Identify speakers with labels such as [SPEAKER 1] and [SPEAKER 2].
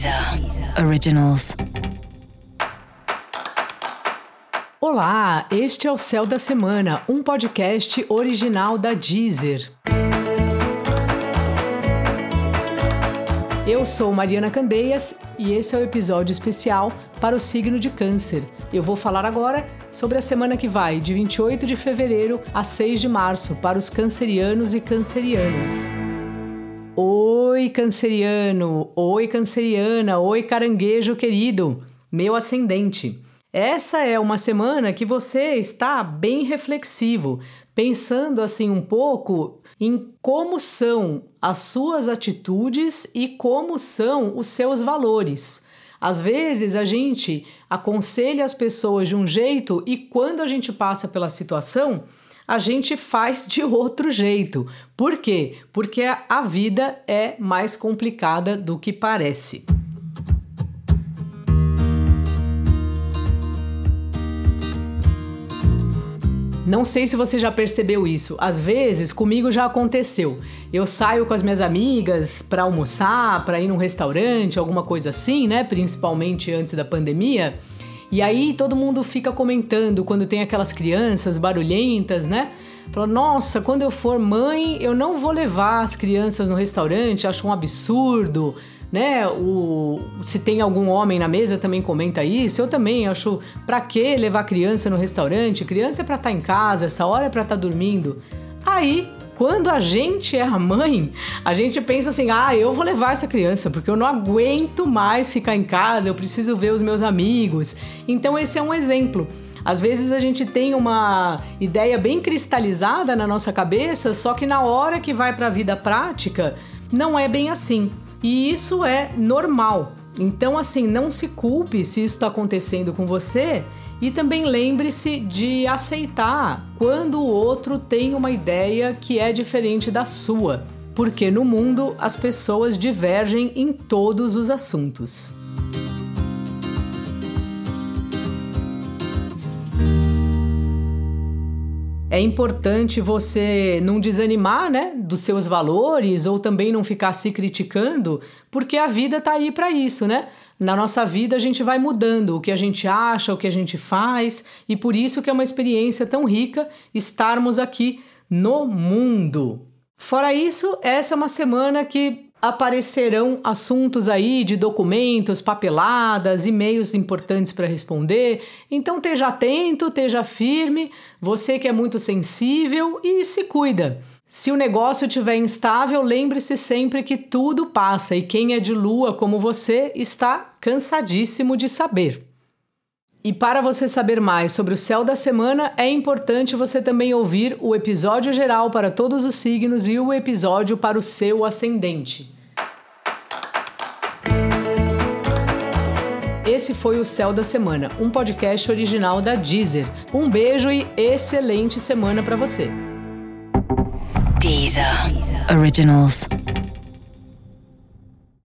[SPEAKER 1] Deezer Originals.
[SPEAKER 2] Olá, este é o Céu da Semana, um podcast original da Deezer. Eu sou Mariana Candeias e esse é o episódio especial para o signo de Câncer. Eu vou falar agora sobre a semana que vai, de 28 de fevereiro a 6 de março, para os cancerianos e cancerianas. Oi, canceriano! Oi, canceriana! Oi, caranguejo querido! Meu ascendente. Essa é uma semana que você está bem reflexivo, pensando assim um pouco em como são as suas atitudes e como são os seus valores. Às vezes a gente aconselha as pessoas de um jeito e quando a gente passa pela situação, a gente faz de outro jeito. Por quê? Porque a vida é mais complicada do que parece. Não sei se você já percebeu isso. Às vezes, comigo já aconteceu. Eu saio com as minhas amigas para almoçar, para ir num restaurante, alguma coisa assim, né? Principalmente antes da pandemia. E aí todo mundo fica comentando quando tem aquelas crianças barulhentas, né? Fala, nossa, quando eu for mãe, eu não vou levar as crianças no restaurante, acho um absurdo, né? O, se tem algum homem na mesa também comenta isso. Eu também acho, pra que levar criança no restaurante? Criança é pra estar tá em casa, essa hora é pra estar tá dormindo. Aí quando a gente é mãe, a gente pensa assim: ah, eu vou levar essa criança porque eu não aguento mais ficar em casa, eu preciso ver os meus amigos. Então, esse é um exemplo. Às vezes a gente tem uma ideia bem cristalizada na nossa cabeça, só que na hora que vai para a vida prática, não é bem assim. E isso é normal. Então, assim, não se culpe se isso está acontecendo com você e também lembre-se de aceitar quando o outro tem uma ideia que é diferente da sua, porque no mundo as pessoas divergem em todos os assuntos. É importante você não desanimar, né, dos seus valores ou também não ficar se criticando, porque a vida tá aí para isso, né? Na nossa vida a gente vai mudando o que a gente acha, o que a gente faz, e por isso que é uma experiência tão rica estarmos aqui no mundo. Fora isso, essa é uma semana que aparecerão assuntos aí de documentos, papeladas, e-mails importantes para responder. Então esteja atento, esteja firme, você que é muito sensível e se cuida. Se o negócio estiver instável, lembre-se sempre que tudo passa e quem é de lua como você está cansadíssimo de saber. E para você saber mais sobre o céu da semana, é importante você também ouvir o episódio geral para todos os signos e o episódio para o seu ascendente. Esse foi o Céu da Semana, um podcast original da Deezer. Um beijo e excelente semana para você.
[SPEAKER 1] Deezer. Originals.